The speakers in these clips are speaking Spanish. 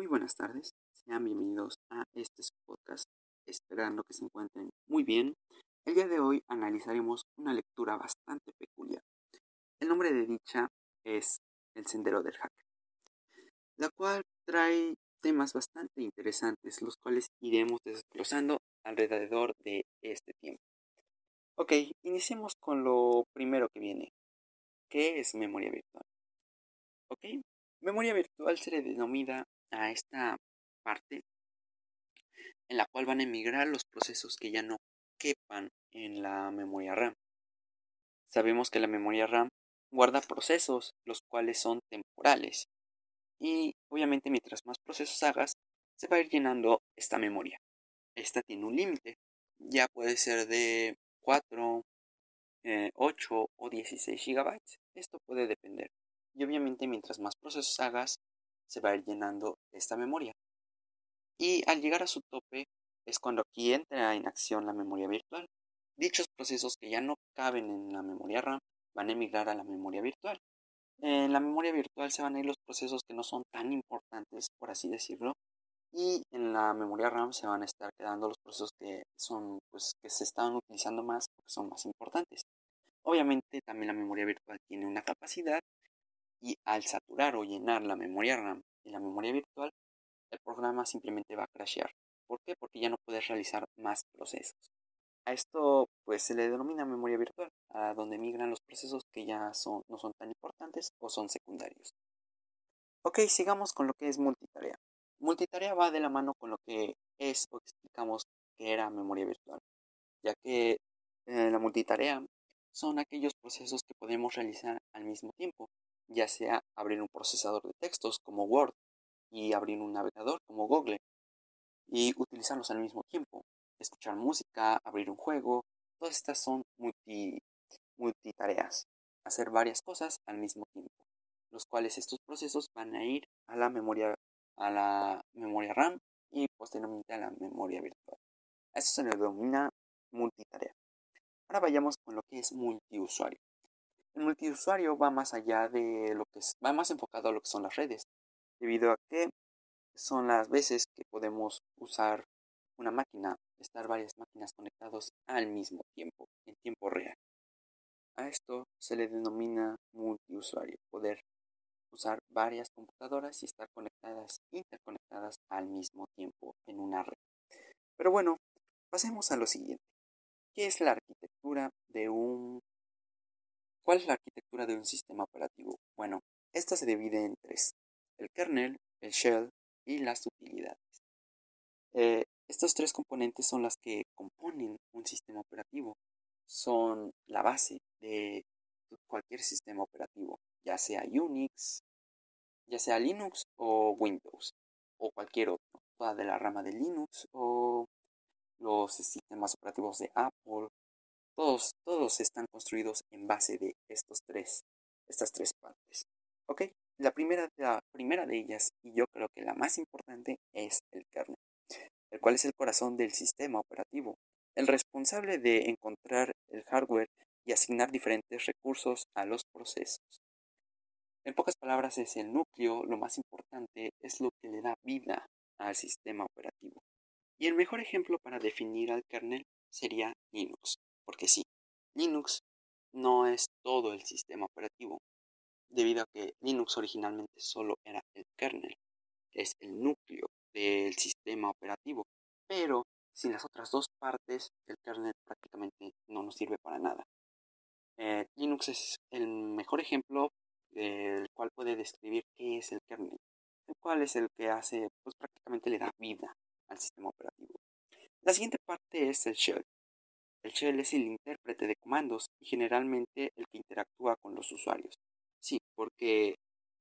Muy buenas tardes, sean bienvenidos a este podcast, esperando que se encuentren muy bien. El día de hoy analizaremos una lectura bastante peculiar. El nombre de dicha es El Sendero del Hacker, la cual trae temas bastante interesantes, los cuales iremos desglosando alrededor de este tiempo. Ok, iniciemos con lo primero que viene. ¿Qué es memoria virtual? Ok, memoria virtual se le denomina a esta parte en la cual van a emigrar los procesos que ya no quepan en la memoria RAM. Sabemos que la memoria RAM guarda procesos los cuales son temporales y obviamente mientras más procesos hagas se va a ir llenando esta memoria. Esta tiene un límite, ya puede ser de 4, 8 eh, o 16 GB. Esto puede depender. Y obviamente mientras más procesos hagas, se va a ir llenando esta memoria. Y al llegar a su tope es cuando aquí entra en acción la memoria virtual. Dichos procesos que ya no caben en la memoria RAM van a emigrar a la memoria virtual. En la memoria virtual se van a ir los procesos que no son tan importantes, por así decirlo, y en la memoria RAM se van a estar quedando los procesos que son pues que se están utilizando más porque son más importantes. Obviamente también la memoria virtual tiene una capacidad y al saturar o llenar la memoria RAM y la memoria virtual, el programa simplemente va a crashear. ¿Por qué? Porque ya no puedes realizar más procesos. A esto pues se le denomina memoria virtual, a donde migran los procesos que ya son, no son tan importantes o son secundarios. Ok, sigamos con lo que es multitarea. Multitarea va de la mano con lo que es o explicamos que era memoria virtual, ya que eh, la multitarea son aquellos procesos que podemos realizar al mismo tiempo, ya sea abrir un procesador de textos como Word y abrir un navegador como Google y utilizarlos al mismo tiempo, escuchar música, abrir un juego, todas estas son multi, multitareas, hacer varias cosas al mismo tiempo, los cuales estos procesos van a ir a la memoria, a la memoria RAM y posteriormente a la memoria virtual. A eso se le denomina multitarea. Ahora vayamos con lo que es multiusuario. El multiusuario va más allá de lo que es, va más enfocado a lo que son las redes, debido a que son las veces que podemos usar una máquina, estar varias máquinas conectados al mismo tiempo, en tiempo real. A esto se le denomina multiusuario, poder usar varias computadoras y estar conectadas, interconectadas al mismo tiempo en una red. Pero bueno, pasemos a lo siguiente. ¿Qué es la arquitectura de un ¿Cuál es la arquitectura de un sistema operativo? Bueno, esta se divide en tres, el kernel, el shell y las utilidades. Eh, estos tres componentes son las que componen un sistema operativo, son la base de cualquier sistema operativo, ya sea Unix, ya sea Linux o Windows o cualquier otro, toda de la rama de Linux o los sistemas operativos de Apple todos, todos están construidos en base de estos tres, estas tres partes. ¿Ok? La primera, la primera de ellas, y yo creo que la más importante, es el kernel, el cual es el corazón del sistema operativo, el responsable de encontrar el hardware y asignar diferentes recursos a los procesos. En pocas palabras, es el núcleo, lo más importante, es lo que le da vida al sistema operativo. Y el mejor ejemplo para definir al kernel sería Linux. Porque sí, Linux no es todo el sistema operativo, debido a que Linux originalmente solo era el kernel, que es el núcleo del sistema operativo, pero sin las otras dos partes, el kernel prácticamente no nos sirve para nada. Eh, Linux es el mejor ejemplo del cual puede describir qué es el kernel, el cual es el que hace, pues prácticamente le da vida al sistema operativo. La siguiente parte es el shell, el shell es el intérprete de comandos y generalmente el que interactúa con los usuarios. Sí, porque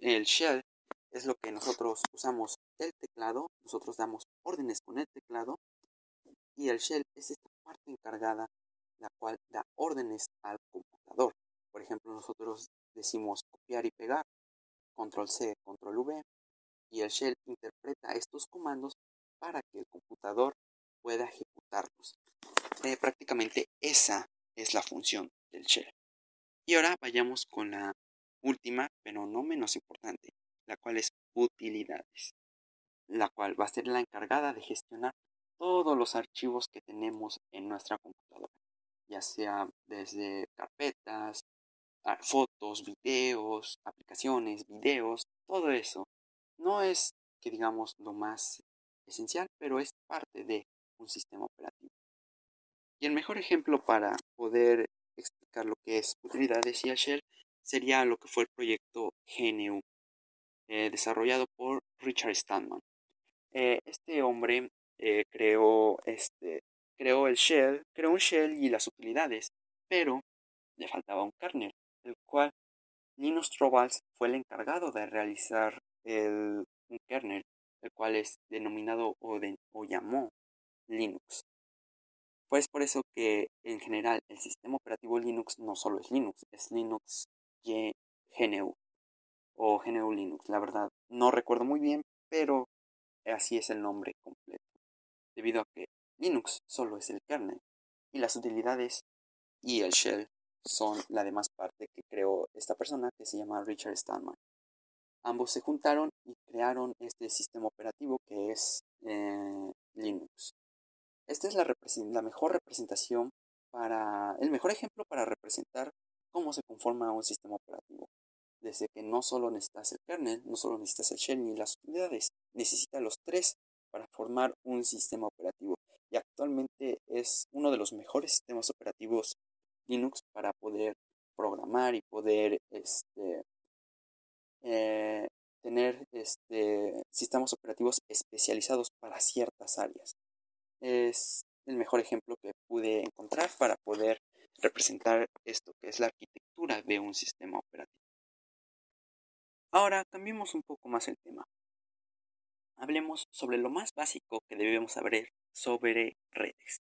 el shell es lo que nosotros usamos el teclado, nosotros damos órdenes con el teclado y el shell es esta parte encargada la cual da órdenes al computador. Por ejemplo, nosotros decimos copiar y pegar, control C, control V, y el shell interpreta estos comandos para que el computador pueda ejecutarlos. Eh, prácticamente esa es la función del shell. Y ahora vayamos con la última, pero no menos importante, la cual es utilidades. la cual va a ser la encargada de gestionar todos los archivos que tenemos en nuestra computadora, ya sea desde carpetas, fotos, videos, aplicaciones, videos, todo eso. No es que digamos lo más esencial, pero es parte de un sistema operativo. Y el mejor ejemplo para poder explicar lo que es utilidades y shell sería lo que fue el proyecto GNU, eh, desarrollado por Richard Stallman. Eh, este hombre eh, creó, este, creó el shell, creó un shell y las utilidades, pero le faltaba un kernel, el cual Linus Torvalds fue el encargado de realizar el, un kernel, el cual es denominado o, o llamó Linux. Pues por eso que en general el sistema operativo Linux no solo es Linux, es Linux GNU o GNU Linux. La verdad no recuerdo muy bien, pero así es el nombre completo. Debido a que Linux solo es el kernel y las utilidades y el shell son la demás parte que creó esta persona que se llama Richard Stallman. Ambos se juntaron y crearon este sistema operativo que es eh, Linux. Esta es la, mejor representación para, el mejor ejemplo para representar cómo se conforma un sistema operativo. Desde que no solo necesitas el kernel, no solo necesitas el shell ni las utilidades, necesitas los tres para formar un sistema operativo. Y actualmente es uno de los mejores sistemas operativos Linux para poder programar y poder este, eh, tener este, sistemas operativos especializados para ciertas áreas es el mejor ejemplo que pude encontrar para poder representar esto que es la arquitectura de un sistema operativo. Ahora cambiemos un poco más el tema. Hablemos sobre lo más básico que debemos saber sobre redes.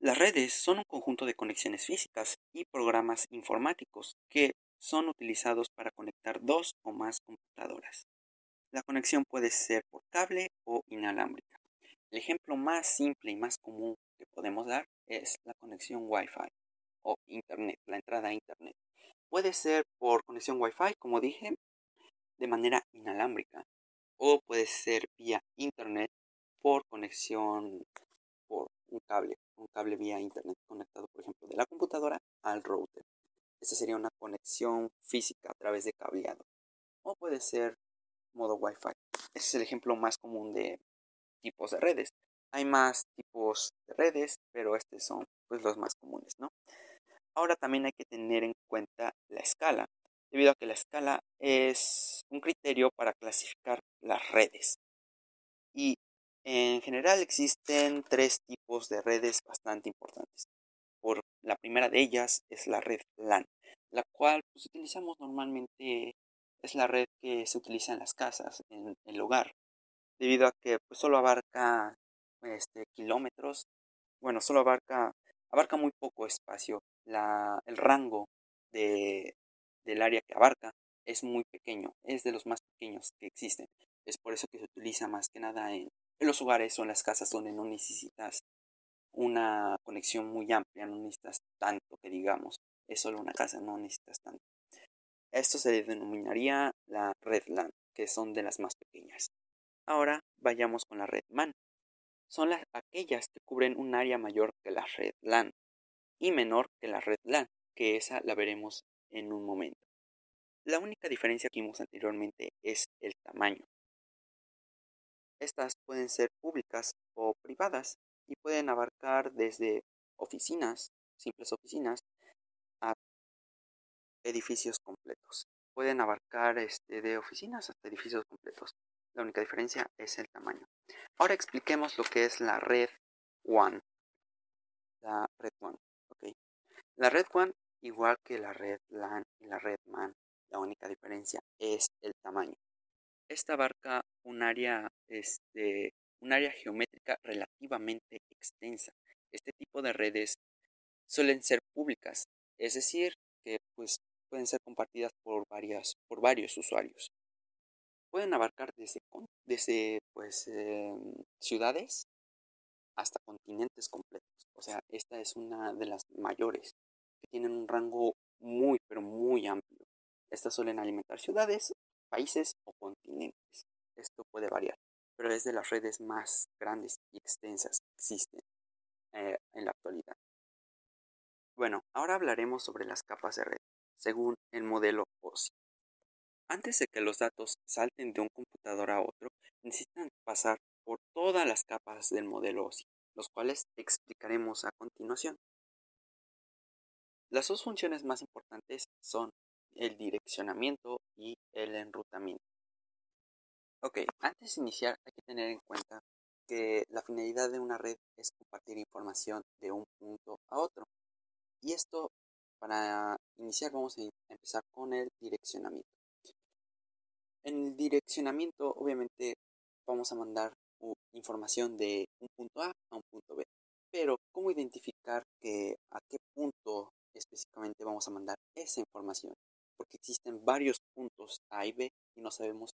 Las redes son un conjunto de conexiones físicas y programas informáticos que son utilizados para conectar dos o más computadoras. La conexión puede ser por cable o inalámbrica. El ejemplo más simple y más común que podemos dar es la conexión Wi-Fi o Internet, la entrada a Internet. Puede ser por conexión Wi-Fi, como dije, de manera inalámbrica, o puede ser vía Internet por conexión por un cable, un cable vía Internet conectado, por ejemplo, de la computadora al router. Esta sería una conexión física a través de cableado. O puede ser modo Wi-Fi. Ese es el ejemplo más común de tipos de redes. Hay más tipos de redes, pero estos son pues, los más comunes, ¿no? Ahora también hay que tener en cuenta la escala, debido a que la escala es un criterio para clasificar las redes. Y en general existen tres tipos de redes bastante importantes. Por la primera de ellas es la red LAN, la cual pues, utilizamos normalmente, es la red que se utiliza en las casas, en el hogar, debido a que pues, solo abarca este, kilómetros, bueno, solo abarca, abarca muy poco espacio, la, el rango de, del área que abarca es muy pequeño, es de los más pequeños que existen. Es por eso que se utiliza más que nada en, los hogares o en las casas donde no necesitas una conexión muy amplia, no necesitas tanto que digamos, es solo una casa, no necesitas tanto. Esto se denominaría la red LAN, que son de las más pequeñas. Ahora vayamos con la red MAN. Son las, aquellas que cubren un área mayor que la red LAN y menor que la red LAN, que esa la veremos en un momento. La única diferencia que vimos anteriormente es el tamaño. Estas pueden ser públicas o privadas y pueden abarcar desde oficinas, simples oficinas, a edificios completos. Pueden abarcar este, de oficinas hasta edificios completos. La única diferencia es el tamaño. Ahora expliquemos lo que es la red WAN. La red WAN. La red WAN, igual que la red LAN y la red MAN, la única diferencia es el tamaño. Esta abarca un área, este, un área geométrica relativamente extensa. Este tipo de redes suelen ser públicas, es decir, que pues, pueden ser compartidas por, varias, por varios usuarios pueden abarcar desde, desde pues, em, ciudades hasta continentes completos. O sea, esta es una de las mayores que tienen un rango muy, pero muy amplio. Estas suelen alimentar ciudades, países o continentes. Esto puede variar. pero es de las redes más grandes y extensas que existen eh, en la actualidad. Bueno, ahora hablaremos sobre las capas de red, según el modelo OSI. Antes de que los datos salten de un computador a otro, necesitan pasar por todas las capas del modelo OSI, los cuales explicaremos a continuación. Las dos funciones más importantes son el direccionamiento y el enrutamiento. Ok, antes de iniciar hay que tener en cuenta que la finalidad de una red es compartir información de un punto a otro. Y esto, para iniciar, vamos a empezar con el direccionamiento. En el direccionamiento, obviamente, vamos a mandar información de un punto A a un punto B. Pero, ¿cómo identificar que a qué punto específicamente vamos a mandar esa información? Porque existen varios puntos A y B y no sabemos,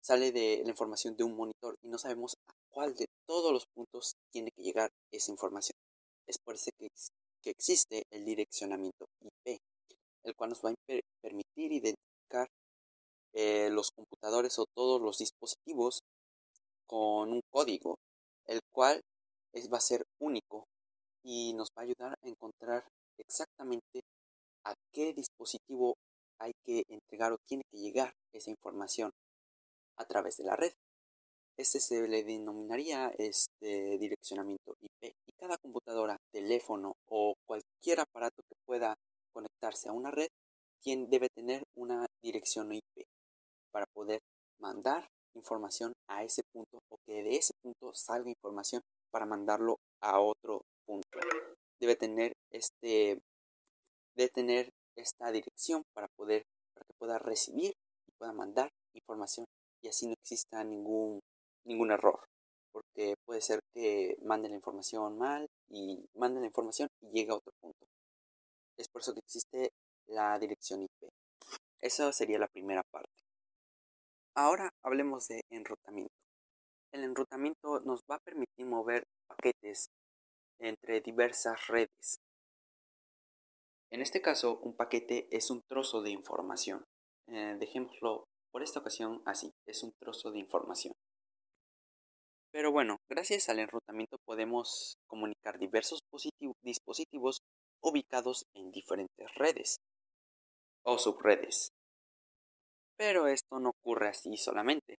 sale de la información de un monitor y no sabemos a cuál de todos los puntos tiene que llegar esa información. Es por eso que que existe el direccionamiento IP, el cual nos va a permitir identificar eh, los computadores o todos los dispositivos con un código, el cual es, va a ser único y nos va a ayudar a encontrar exactamente a qué dispositivo hay que entregar o tiene que llegar esa información a través de la red. Este se le denominaría este direccionamiento IP y cada computadora, teléfono o cualquier aparato que pueda conectarse a una red debe tener una dirección IP para poder mandar información a ese punto o que de ese punto salga información para mandarlo a otro punto. Debe tener este debe tener esta dirección para poder para que pueda recibir y pueda mandar información y así no exista ningún ningún error, porque puede ser que manden la información mal y manden la información y llega a otro punto. Es por eso que existe la dirección IP. Esa sería la primera parte. Ahora hablemos de enrutamiento. El enrutamiento nos va a permitir mover paquetes entre diversas redes. En este caso, un paquete es un trozo de información. Eh, dejémoslo por esta ocasión así, es un trozo de información. Pero bueno, gracias al enrutamiento podemos comunicar diversos dispositivos ubicados en diferentes redes o subredes. Pero esto no ocurre así solamente.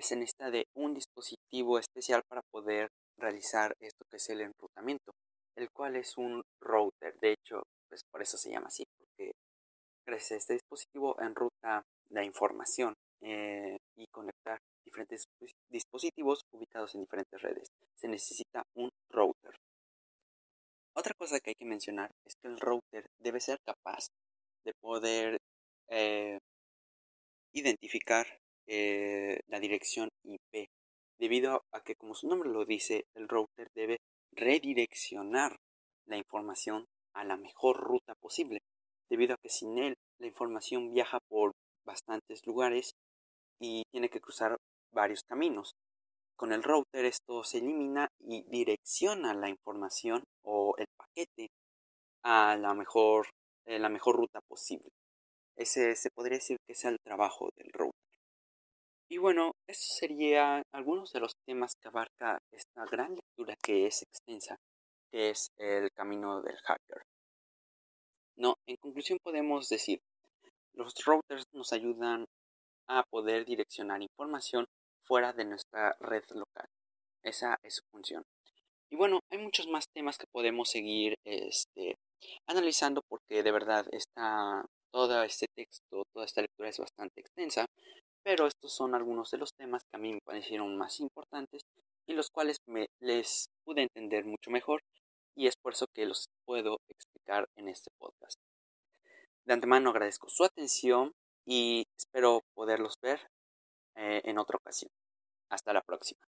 Se necesita de un dispositivo especial para poder realizar esto que es el enrutamiento, el cual es un router. De hecho, pues por eso se llama así, porque gracias a este dispositivo enruta la información eh, y conectar diferentes dispositivos ubicados en diferentes redes. Se necesita un router. Otra cosa que hay que mencionar es que el router debe ser capaz de poder eh, identificar eh, la dirección IP, debido a que, como su nombre lo dice, el router debe redireccionar la información a la mejor ruta posible, debido a que sin él la información viaja por bastantes lugares y tiene que cruzar varios caminos. Con el router esto se elimina y direcciona la información o el paquete a la mejor, eh, la mejor ruta posible. Ese se podría decir que es el trabajo del router. Y bueno, estos serían algunos de los temas que abarca esta gran lectura que es extensa, que es el camino del hacker. No, en conclusión podemos decir, los routers nos ayudan a poder direccionar información fuera de nuestra red local. Esa es su función. Y bueno, hay muchos más temas que podemos seguir este, analizando porque de verdad está todo este texto, toda esta lectura es bastante extensa, pero estos son algunos de los temas que a mí me parecieron más importantes y los cuales me les pude entender mucho mejor y es por eso que los puedo explicar en este podcast. De antemano agradezco su atención y espero poderlos ver eh, en otra ocasión. Hasta la próxima.